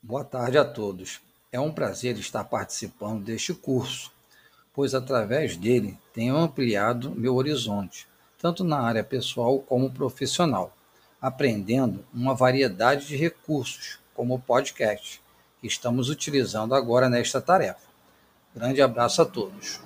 Boa tarde a todos. É um prazer estar participando deste curso, pois através dele tenho ampliado meu horizonte, tanto na área pessoal como profissional, aprendendo uma variedade de recursos, como o podcast, que estamos utilizando agora nesta tarefa. Grande abraço a todos.